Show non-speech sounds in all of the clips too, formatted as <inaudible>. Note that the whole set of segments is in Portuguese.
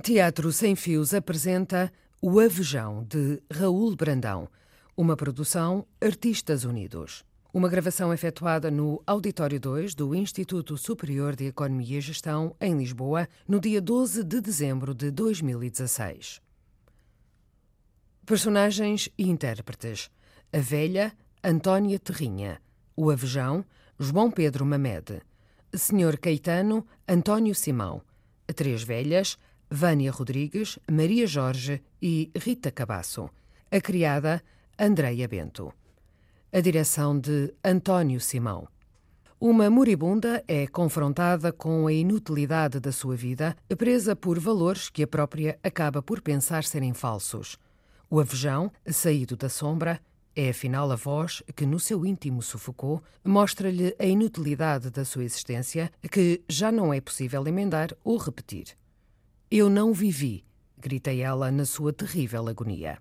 Teatro Sem Fios apresenta O Avejão, de Raul Brandão, uma produção Artistas Unidos. Uma gravação efetuada no Auditório 2 do Instituto Superior de Economia e Gestão, em Lisboa, no dia 12 de dezembro de 2016. Personagens e intérpretes: A Velha, Antónia Terrinha. O Avejão, João Pedro Mamed. Senhor Caetano, António Simão. Três Velhas, Vânia Rodrigues, Maria Jorge e Rita Cabasso. A criada, Andreia Bento. A direção de António Simão. Uma moribunda é confrontada com a inutilidade da sua vida, presa por valores que a própria acaba por pensar serem falsos. O avejão, saído da sombra, é afinal a voz que no seu íntimo sufocou, mostra-lhe a inutilidade da sua existência, que já não é possível emendar ou repetir. Eu não vivi, grita ela na sua terrível agonia.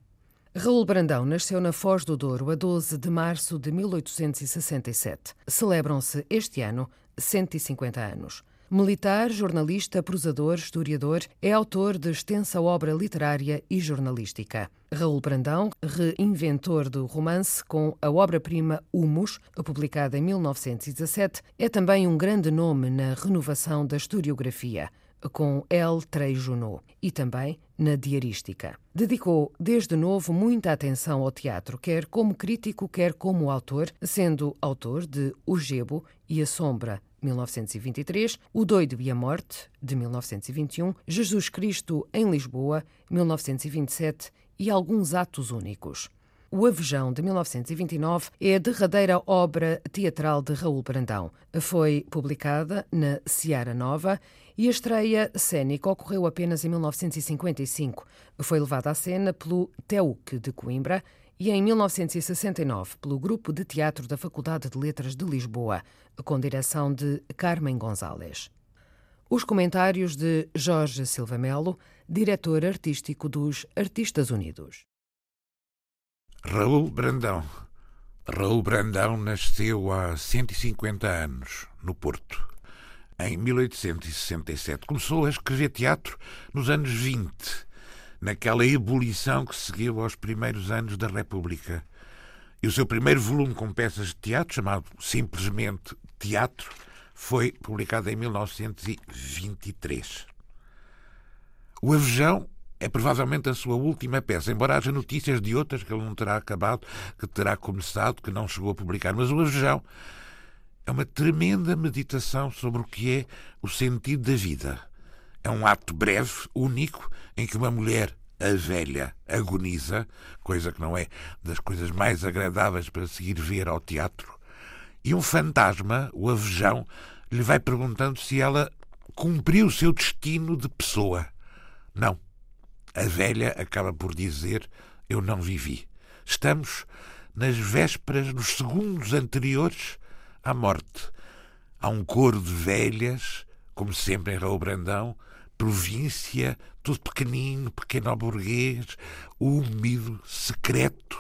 Raul Brandão nasceu na Foz do Douro a 12 de março de 1867. Celebram-se este ano 150 anos. Militar, jornalista, prosador, historiador, é autor de extensa obra literária e jornalística. Raul Brandão, reinventor do romance com a obra-prima Humus, publicada em 1917, é também um grande nome na renovação da historiografia com L. Trey Junot e também na diarística. Dedicou desde novo muita atenção ao teatro, quer como crítico, quer como autor, sendo autor de O Gebo e a Sombra, 1923, O Doido e a Morte, de 1921, Jesus Cristo em Lisboa, 1927 e alguns atos únicos. O Avejão, de 1929, é a derradeira obra teatral de Raul Brandão. Foi publicada na Seara Nova e a estreia cênica ocorreu apenas em 1955. Foi levada à cena pelo TEUC de Coimbra e em 1969 pelo Grupo de Teatro da Faculdade de Letras de Lisboa, com direção de Carmen Gonzalez. Os comentários de Jorge Silva Melo, diretor artístico dos Artistas Unidos. Raul Brandão. Raul Brandão nasceu há 150 anos, no Porto. Em 1867 começou a escrever teatro nos anos 20, naquela ebulição que seguiu aos primeiros anos da República. E o seu primeiro volume com peças de teatro, chamado simplesmente Teatro, foi publicado em 1923. O Avejão é provavelmente a sua última peça, embora haja notícias de outras que ele não terá acabado, que terá começado, que não chegou a publicar. Mas o Avejão é uma tremenda meditação sobre o que é o sentido da vida. É um ato breve, único, em que uma mulher, a velha, agoniza, coisa que não é das coisas mais agradáveis para seguir ver ao teatro, e um fantasma, o avejão, lhe vai perguntando se ela cumpriu o seu destino de pessoa. Não a velha acaba por dizer: Eu não vivi. Estamos nas vésperas, nos segundos anteriores à morte. Há um coro de velhas, como sempre em Raul Brandão, província, tudo pequenino, pequeno burguês, úmido, secreto.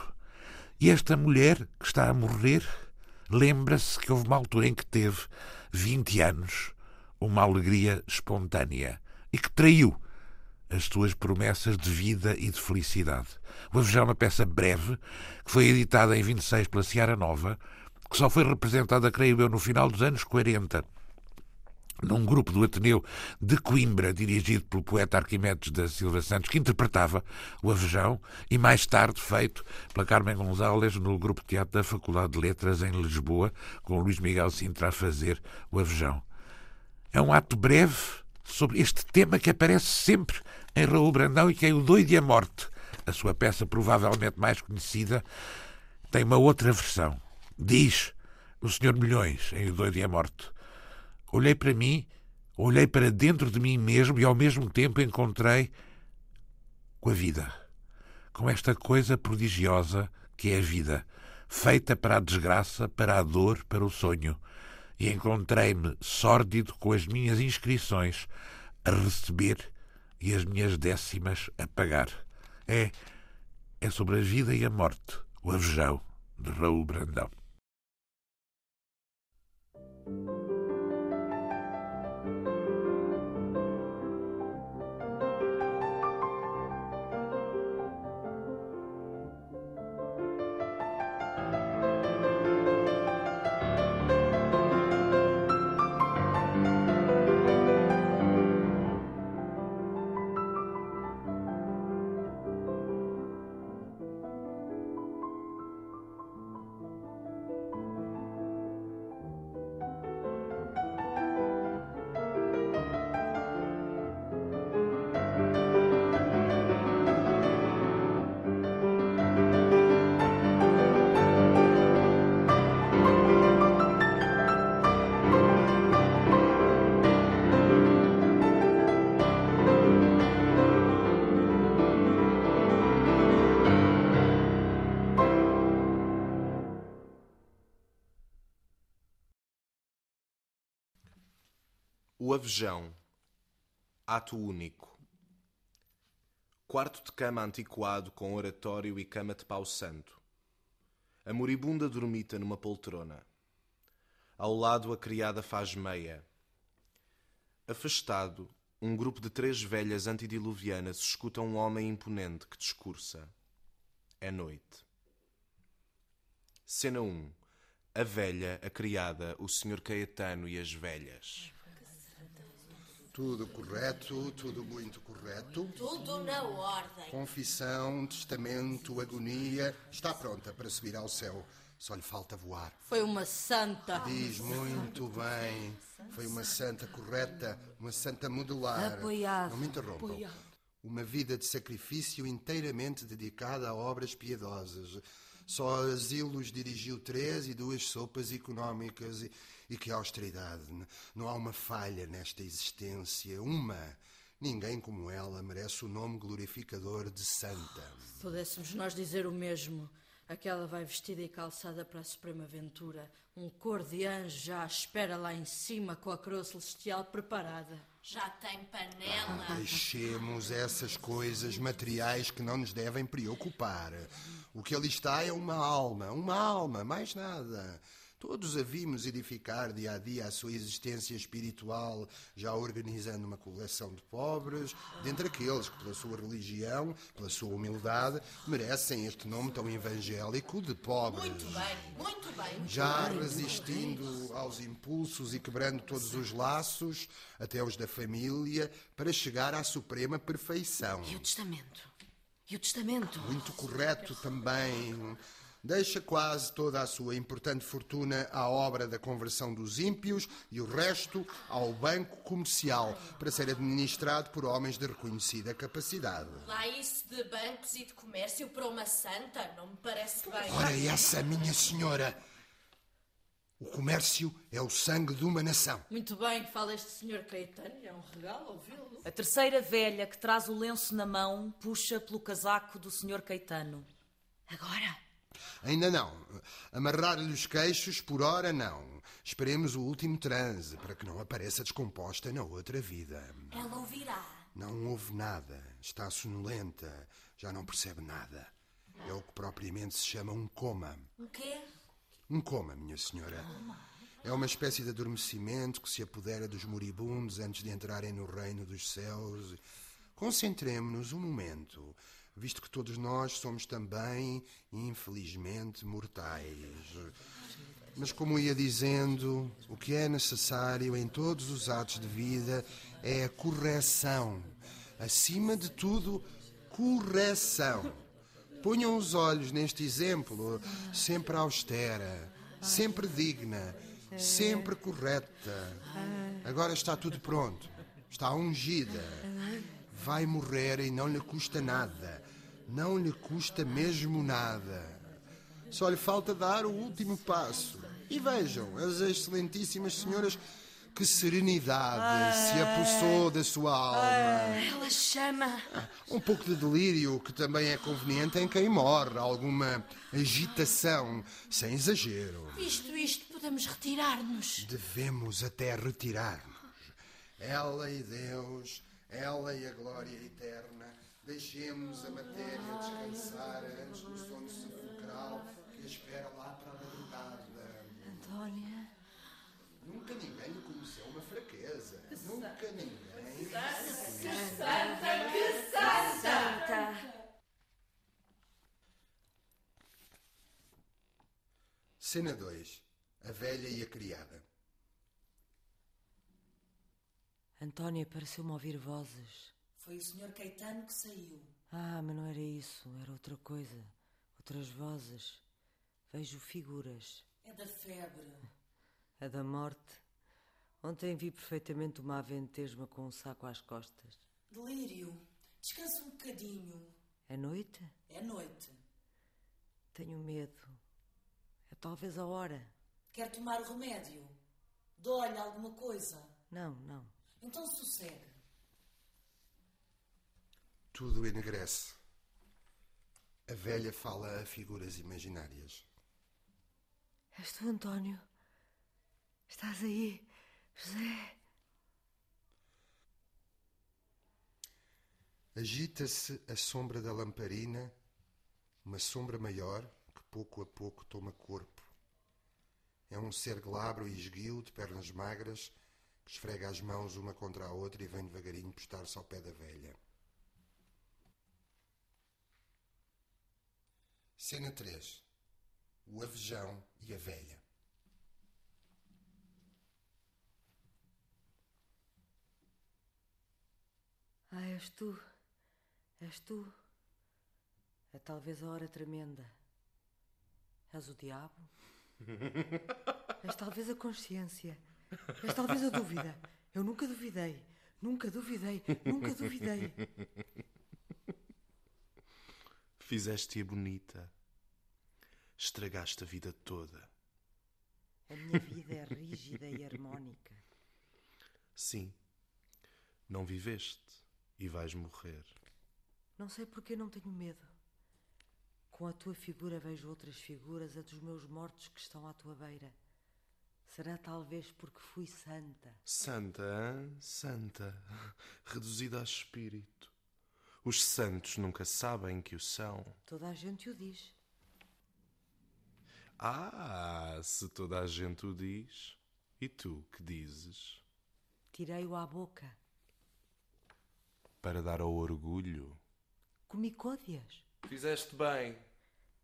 E esta mulher que está a morrer lembra-se que houve uma altura em que teve 20 anos, uma alegria espontânea, e que traiu as suas promessas de vida e de felicidade. Avejão é uma peça breve, que foi editada em 26 pela Seara Nova, que só foi representada, creio eu, no final dos anos 40, num grupo do Ateneu de Coimbra, dirigido pelo poeta Arquimedes da Silva Santos, que interpretava o Avejão, e mais tarde feito pela Carmen Gonzalez no grupo de teatro da Faculdade de Letras em Lisboa, com Luís Miguel Sintra a fazer o Avejão. É um ato breve sobre este tema que aparece sempre em Raul Brandão e que é o Doido e a Morte. A sua peça provavelmente mais conhecida tem uma outra versão. Diz o Senhor Milhões em O Doido e a Morte. Olhei para mim, olhei para dentro de mim mesmo e ao mesmo tempo encontrei com a vida. Com esta coisa prodigiosa que é a vida, feita para a desgraça, para a dor, para o sonho. E encontrei-me sórdido com as minhas inscrições a receber e as minhas décimas a pagar. É, é sobre a vida e a morte, o avejão de Raul Brandão. Thank you. O Avejão. Ato único. Quarto de cama antiquado com oratório e cama de pau santo. A moribunda dormita numa poltrona. Ao lado a criada faz meia. Afastado, um grupo de três velhas antediluvianas escuta um homem imponente que discursa. É noite. Cena 1. A velha, a criada, o Sr. Caetano e as velhas. Tudo correto, tudo muito correto. Tudo na ordem. Confissão, testamento, agonia. Está pronta para subir ao céu. Só lhe falta voar. Foi uma santa. Diz muito bem. Foi uma santa correta, uma santa modular. Apoiado. Não me interrompam. Apoiado. Uma vida de sacrifício inteiramente dedicada a obras piedosas. Só asilos dirigiu três e duas sopas económicas. E, e que austeridade! Não há uma falha nesta existência. Uma. Ninguém como ela merece o nome glorificador de santa. Pudéssemos nós dizer o mesmo. Aquela vai vestida e calçada para a suprema aventura. Um cor de anjo já à espera lá em cima com a coroa celestial preparada. Já tem panela. Deixemos essas coisas materiais que não nos devem preocupar. O que ali está é uma alma, uma alma, mais nada. Todos a vimos edificar dia a dia a sua existência espiritual, já organizando uma coleção de pobres, dentre aqueles que, pela sua religião, pela sua humildade, merecem este nome tão evangélico de pobres. Muito bem, muito bem. Já resistindo aos impulsos e quebrando todos os laços, até os da família, para chegar à suprema perfeição. E o testamento? E o testamento? Muito correto também. Deixa quase toda a sua importante fortuna à obra da conversão dos ímpios e o resto ao banco comercial, para ser administrado por homens de reconhecida capacidade. Lá isso de bancos e de comércio para uma santa não me parece bem. Ora, essa, minha senhora! O comércio é o sangue de uma nação. Muito bem, fala este senhor Caetano. É um regalo ouvi-lo. A terceira velha que traz o lenço na mão puxa pelo casaco do Sr. Caetano. Agora? Ainda não. Amarrar-lhe os queixos por hora não. Esperemos o último transe para que não apareça descomposta na outra vida. Ela ouvirá. Não ouve nada. Está sonolenta. Já não percebe nada. É o que propriamente se chama um coma. O quê? Um coma, minha senhora. É uma espécie de adormecimento que se apodera dos moribundos antes de entrarem no reino dos céus. Concentremos-nos um momento, visto que todos nós somos também, infelizmente, mortais. Mas, como ia dizendo, o que é necessário em todos os atos de vida é a correção. Acima de tudo, correção. Ponham os olhos neste exemplo, sempre austera, sempre digna, sempre correta. Agora está tudo pronto, está ungida. Vai morrer e não lhe custa nada. Não lhe custa mesmo nada. Só lhe falta dar o último passo. E vejam, as excelentíssimas senhoras, que serenidade se apossou da sua alma. Ela chama. Um pouco de delírio, que também é conveniente em quem morre, alguma agitação, sem exagero. Visto isto, podemos retirar-nos. Devemos até retirar-nos. Ela e Deus, ela e a glória eterna, deixemos a matéria descansar antes do sono sepulcral que a espera lá para a madrugada. Antônia. Nunca ninguém Nunca ninguém. Santa. Cena 2. A velha e a criada. Antônia pareceu-me ouvir vozes. Foi o Sr. Caetano que saiu. Ah, mas não era isso, era outra coisa. Outras vozes. Vejo figuras. É da febre. A da morte. Ontem vi perfeitamente uma aventesma com um saco às costas. Delírio. Descansa um bocadinho. É noite? É noite. Tenho medo. É talvez a hora. Quer tomar o remédio? Dói-lhe alguma coisa? Não, não. Então sossegue. Tudo enegrece. A velha fala a figuras imaginárias. És tu, António? Estás aí, José. Agita-se a sombra da lamparina, uma sombra maior que pouco a pouco toma corpo. É um ser glabro e esguio, de pernas magras, que esfrega as mãos uma contra a outra e vem devagarinho postar-se ao pé da velha. Cena 3 O Avejão e a Velha Ah, és tu. És tu. É talvez a hora tremenda. És o diabo. <laughs> És talvez a consciência. És talvez a dúvida. Eu nunca duvidei. Nunca duvidei. Nunca duvidei. Fizeste-a bonita. Estragaste a vida toda. A minha vida é rígida e harmónica. Sim. Não viveste e vais morrer. Não sei porque não tenho medo. Com a tua figura vejo outras figuras, a dos meus mortos que estão à tua beira. Será talvez porque fui santa. Santa, hein? Santa. <laughs> Reduzida a espírito. Os santos nunca sabem que o são. Toda a gente o diz. Ah, se toda a gente o diz. E tu que dizes? Tirei-o à boca. Para dar ao orgulho. Comi côdeas. Fizeste bem.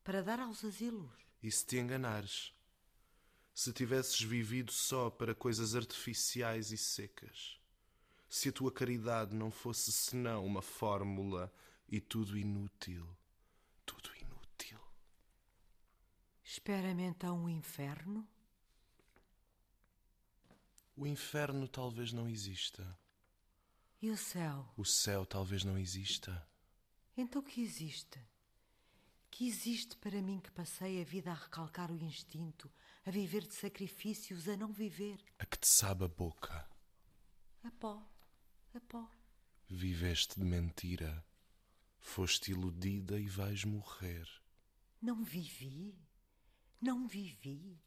Para dar aos asilos. E se te enganares? Se tivesses vivido só para coisas artificiais e secas? Se a tua caridade não fosse senão uma fórmula e tudo inútil? Tudo inútil. Espera-me então o inferno? O inferno talvez não exista. E o céu? O céu talvez não exista. Então que existe? Que existe para mim que passei a vida a recalcar o instinto, a viver de sacrifícios, a não viver? A que te sabe a boca. A pó, a pó. Viveste de mentira. Foste iludida e vais morrer. Não vivi. Não vivi.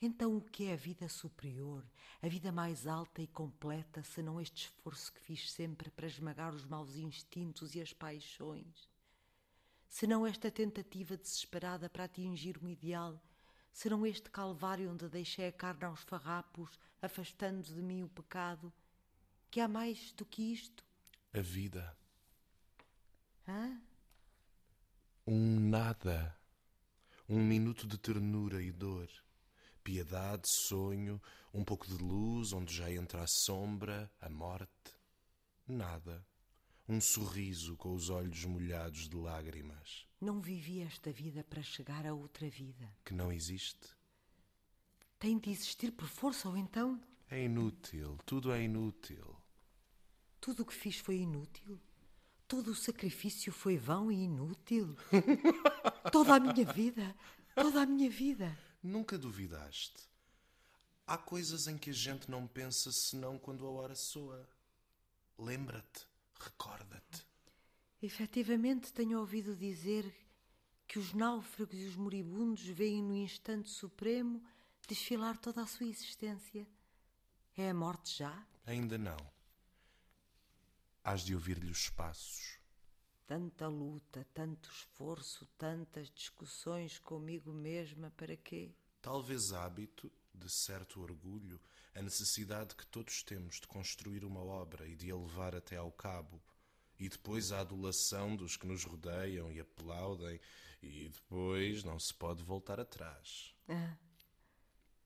Então o que é a vida superior, a vida mais alta e completa, senão este esforço que fiz sempre para esmagar os maus instintos e as paixões? Senão esta tentativa desesperada para atingir um ideal? Serão este calvário onde deixei a carne aos farrapos, afastando de mim o pecado? Que há mais do que isto? A vida. Hã? Um nada. Um minuto de ternura e dor. Piedade, sonho, um pouco de luz onde já entra a sombra, a morte. Nada. Um sorriso com os olhos molhados de lágrimas. Não vivi esta vida para chegar a outra vida. Que não existe. Tem de existir por força ou então? É inútil. Tudo é inútil. Tudo o que fiz foi inútil? Todo o sacrifício foi vão e inútil? <laughs> toda a minha vida, toda a minha vida. Nunca duvidaste. Há coisas em que a gente não pensa senão quando a hora soa. Lembra-te, recorda-te. Efetivamente tenho ouvido dizer que os náufragos e os moribundos veem no instante supremo desfilar toda a sua existência. É a morte já? Ainda não. Hás de ouvir-lhe os passos. Tanta luta, tanto esforço, tantas discussões comigo mesma, para quê? Talvez hábito, de certo orgulho, a necessidade que todos temos de construir uma obra e de a levar até ao cabo, e depois a adulação dos que nos rodeiam e aplaudem, e depois não se pode voltar atrás. Ah,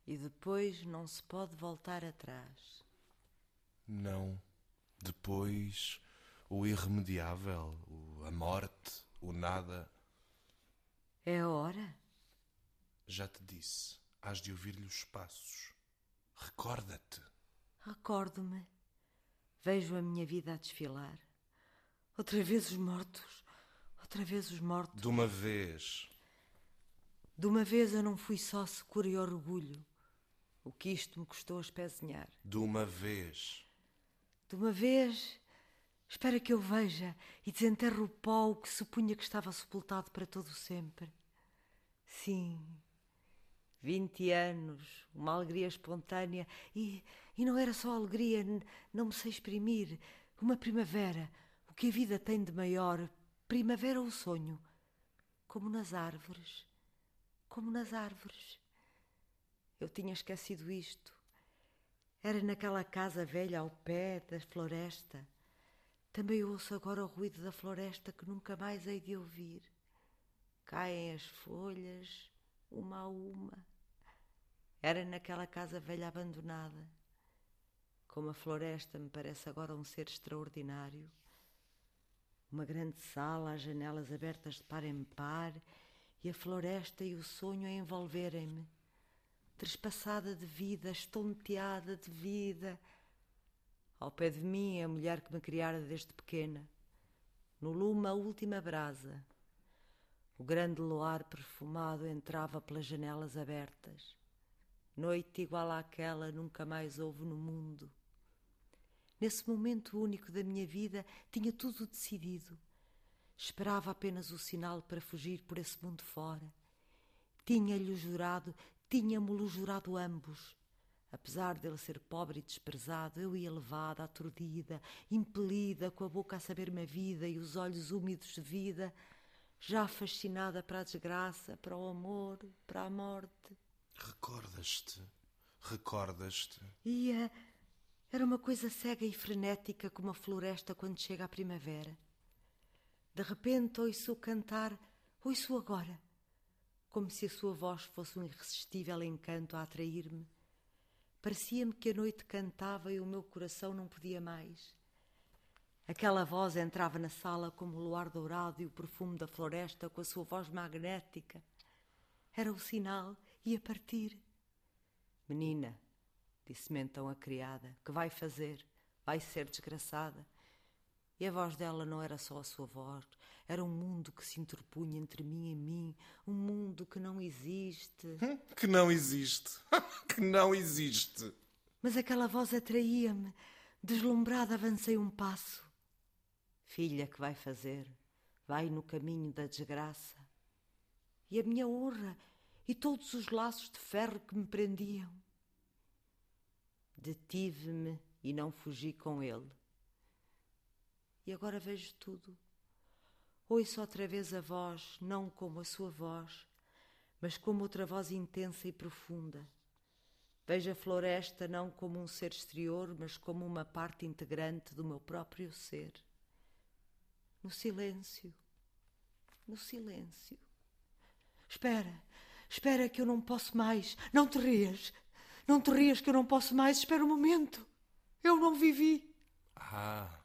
e depois não se pode voltar atrás. Não. Depois o irremediável, o, a morte, o nada. É a hora? Já te disse, hás de ouvir-lhe os passos. Recorda-te. Recordo-me. Vejo a minha vida a desfilar. Outra vez os mortos. Outra vez os mortos. De uma vez. De uma vez eu não fui só secura e orgulho. O que isto me custou a espezinhar. De uma vez. De uma vez, espera que eu veja e desenterre o pó que supunha que estava sepultado para todo o sempre. Sim, vinte anos, uma alegria espontânea e, e não era só alegria, não me sei exprimir, uma primavera, o que a vida tem de maior, primavera ou sonho, como nas árvores, como nas árvores. Eu tinha esquecido isto. Era naquela casa velha ao pé da floresta. Também ouço agora o ruído da floresta que nunca mais hei de ouvir. Caem as folhas, uma a uma. Era naquela casa velha abandonada. Como a floresta me parece agora um ser extraordinário. Uma grande sala, as janelas abertas de par em par, e a floresta e o sonho a envolverem-me trespassada de vida, estonteada de vida. Ao pé de mim, a mulher que me criara desde pequena. No lume, a última brasa. O grande luar perfumado entrava pelas janelas abertas. Noite igual àquela nunca mais houve no mundo. Nesse momento único da minha vida, tinha tudo decidido. Esperava apenas o sinal para fugir por esse mundo fora. Tinha-lhe jurado Tínhamos-lo jurado ambos. Apesar dele ser pobre e desprezado, eu ia levada, aturdida, impelida, com a boca a saber-me a vida e os olhos úmidos de vida, já fascinada para a desgraça, para o amor, para a morte. Recordas-te? Recordas-te? Ia. Era uma coisa cega e frenética como a floresta quando chega a primavera. De repente ouço cantar, ouço agora como se a sua voz fosse um irresistível encanto a atrair-me. Parecia-me que a noite cantava e o meu coração não podia mais. Aquela voz entrava na sala como o luar dourado e o perfume da floresta com a sua voz magnética. Era o sinal, ia partir. Menina, disse-me então a criada, que vai fazer? Vai ser desgraçada. E a voz dela não era só a sua voz, era um mundo que se interpunha entre mim e mim, um mundo que não existe. Hum, que não existe. <laughs> que não existe. Mas aquela voz atraía-me. Deslumbrada, avancei um passo. Filha, que vai fazer? Vai no caminho da desgraça. E a minha honra e todos os laços de ferro que me prendiam. Detive-me e não fugi com ele e agora vejo tudo. Ouço outra vez a voz, não como a sua voz, mas como outra voz intensa e profunda. Vejo a floresta não como um ser exterior, mas como uma parte integrante do meu próprio ser. No silêncio, no silêncio. Espera, espera que eu não posso mais. Não te rias, não te rias que eu não posso mais. Espera um momento. Eu não vivi. Ah.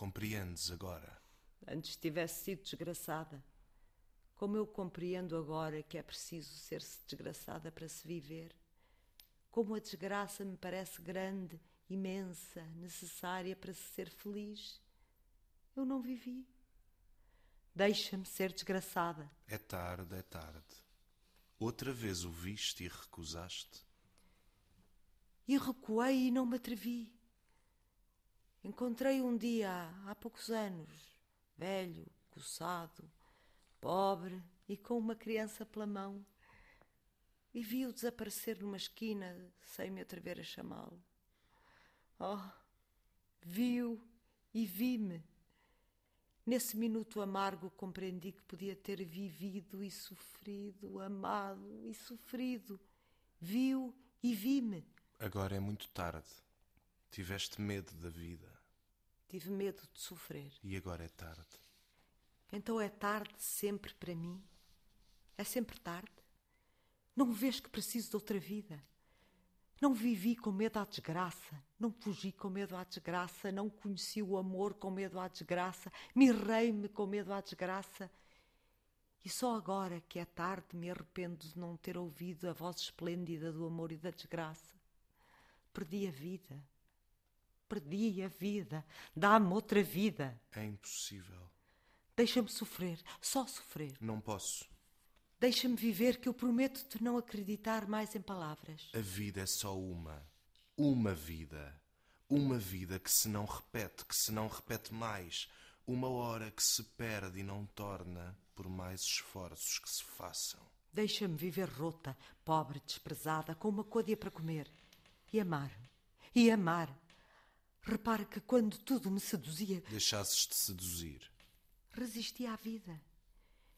Compreendes agora? Antes tivesse sido desgraçada. Como eu compreendo agora que é preciso ser-se desgraçada para se viver. Como a desgraça me parece grande, imensa, necessária para se ser feliz. Eu não vivi. Deixa-me ser desgraçada. É tarde, é tarde. Outra vez o viste e recusaste? E recuei e não me atrevi. Encontrei um dia há poucos anos, velho, coçado, pobre e com uma criança pela mão, e vi-o desaparecer numa esquina sem me atrever a chamá-lo. Oh, vi-o e vi-me. Nesse minuto amargo compreendi que podia ter vivido e sofrido, amado e sofrido. Vi-o e vi-me. Agora é muito tarde. Tiveste medo da vida. Tive medo de sofrer. E agora é tarde. Então é tarde sempre para mim? É sempre tarde? Não vês que preciso de outra vida? Não vivi com medo à desgraça, não fugi com medo à desgraça, não conheci o amor com medo à desgraça, mirrei-me com medo à desgraça. E só agora que é tarde me arrependo de não ter ouvido a voz esplêndida do amor e da desgraça. Perdi a vida perdi a vida. Dá-me outra vida. É impossível. Deixa-me sofrer, só sofrer. Não posso. Deixa-me viver, que eu prometo-te não acreditar mais em palavras. A vida é só uma. Uma vida. Uma vida que se não repete, que se não repete mais. Uma hora que se perde e não torna, por mais esforços que se façam. Deixa-me viver rota, pobre, desprezada, com uma côdea para comer. E amar. E amar Repare que quando tudo me seduzia, Deixasses de seduzir. resistia à vida.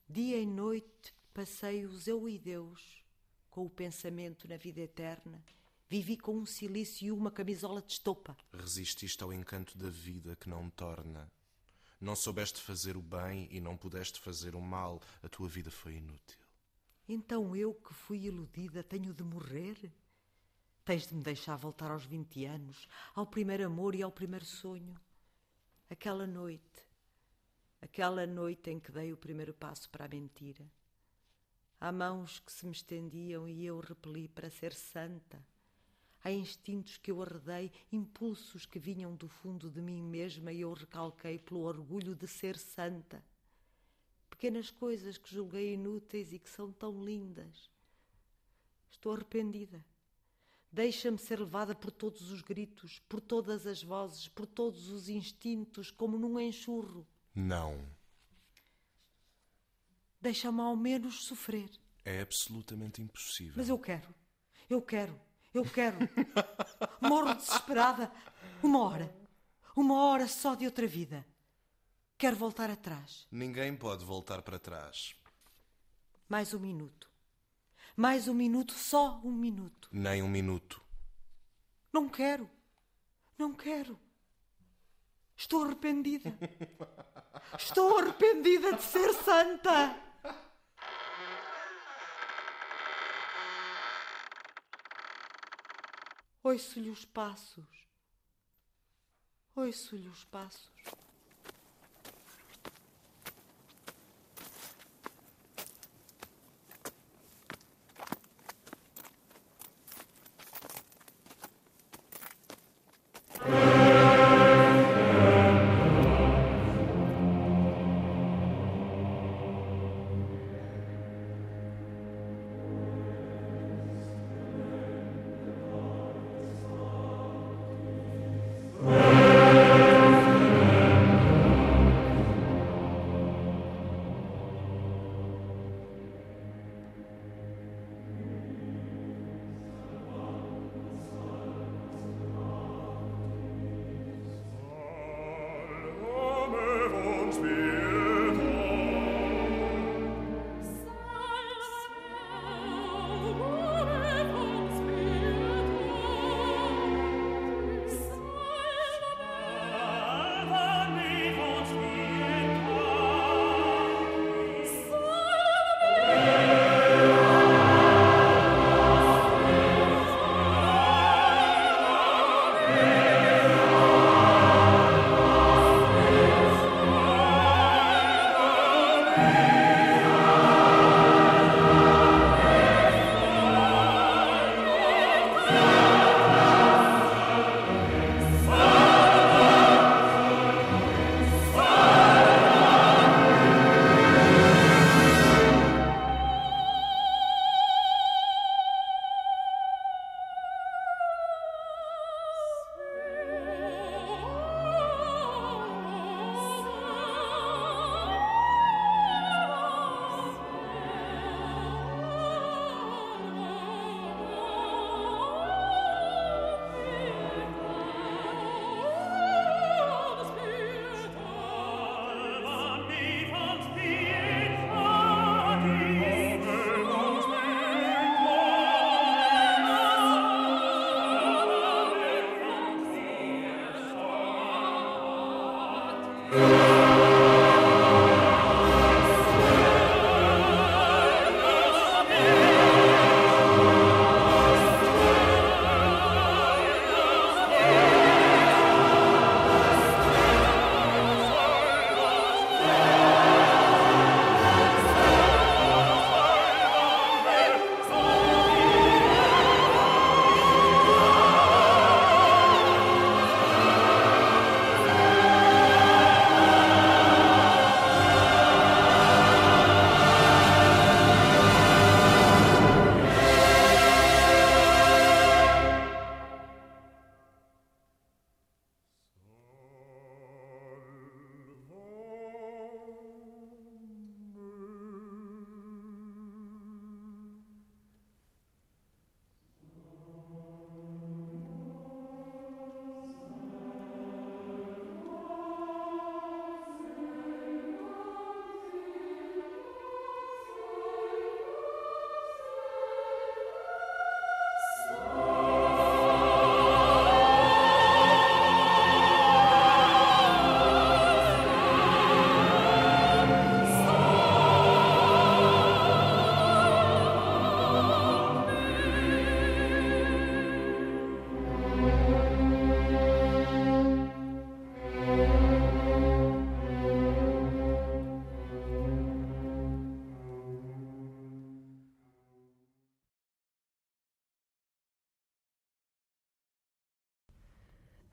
Dia e noite passei-os eu e Deus, com o pensamento na vida eterna. Vivi com um silício e uma camisola de estopa. Resististe ao encanto da vida que não torna. Não soubeste fazer o bem e não pudeste fazer o mal. A tua vida foi inútil. Então eu que fui iludida tenho de morrer? Tens de me deixar voltar aos 20 anos, ao primeiro amor e ao primeiro sonho. Aquela noite, aquela noite em que dei o primeiro passo para a mentira. Há mãos que se me estendiam e eu repeli para ser santa. Há instintos que eu arredei, impulsos que vinham do fundo de mim mesma e eu recalquei pelo orgulho de ser santa. Pequenas coisas que julguei inúteis e que são tão lindas. Estou arrependida. Deixa-me ser levada por todos os gritos, por todas as vozes, por todos os instintos, como num enxurro. Não. Deixa-me ao menos sofrer. É absolutamente impossível. Mas eu quero, eu quero, eu quero. <laughs> Morro desesperada. Uma hora, uma hora só de outra vida. Quero voltar atrás. Ninguém pode voltar para trás. Mais um minuto. Mais um minuto, só um minuto. Nem um minuto. Não quero. Não quero. Estou arrependida. <laughs> Estou arrependida de ser santa. Ouço-lhe os passos. Ouço-lhe os passos.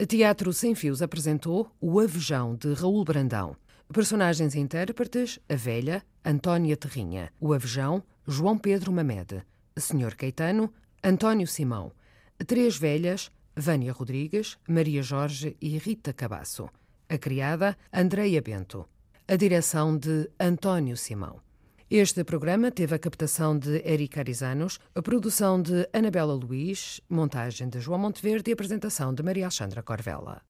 Teatro Sem Fios apresentou O Avejão, de Raul Brandão. Personagens e intérpretes: a velha, Antónia Terrinha, o avejão, João Pedro Mamede, Senhor Caetano, António Simão, três velhas, Vânia Rodrigues, Maria Jorge e Rita Cabasso, a criada, Andreia Bento, a direção de António Simão. Este programa teve a captação de Erika Arizanos, a produção de Anabela Luiz, montagem de João Monteverde e apresentação de Maria Alexandra Corvella.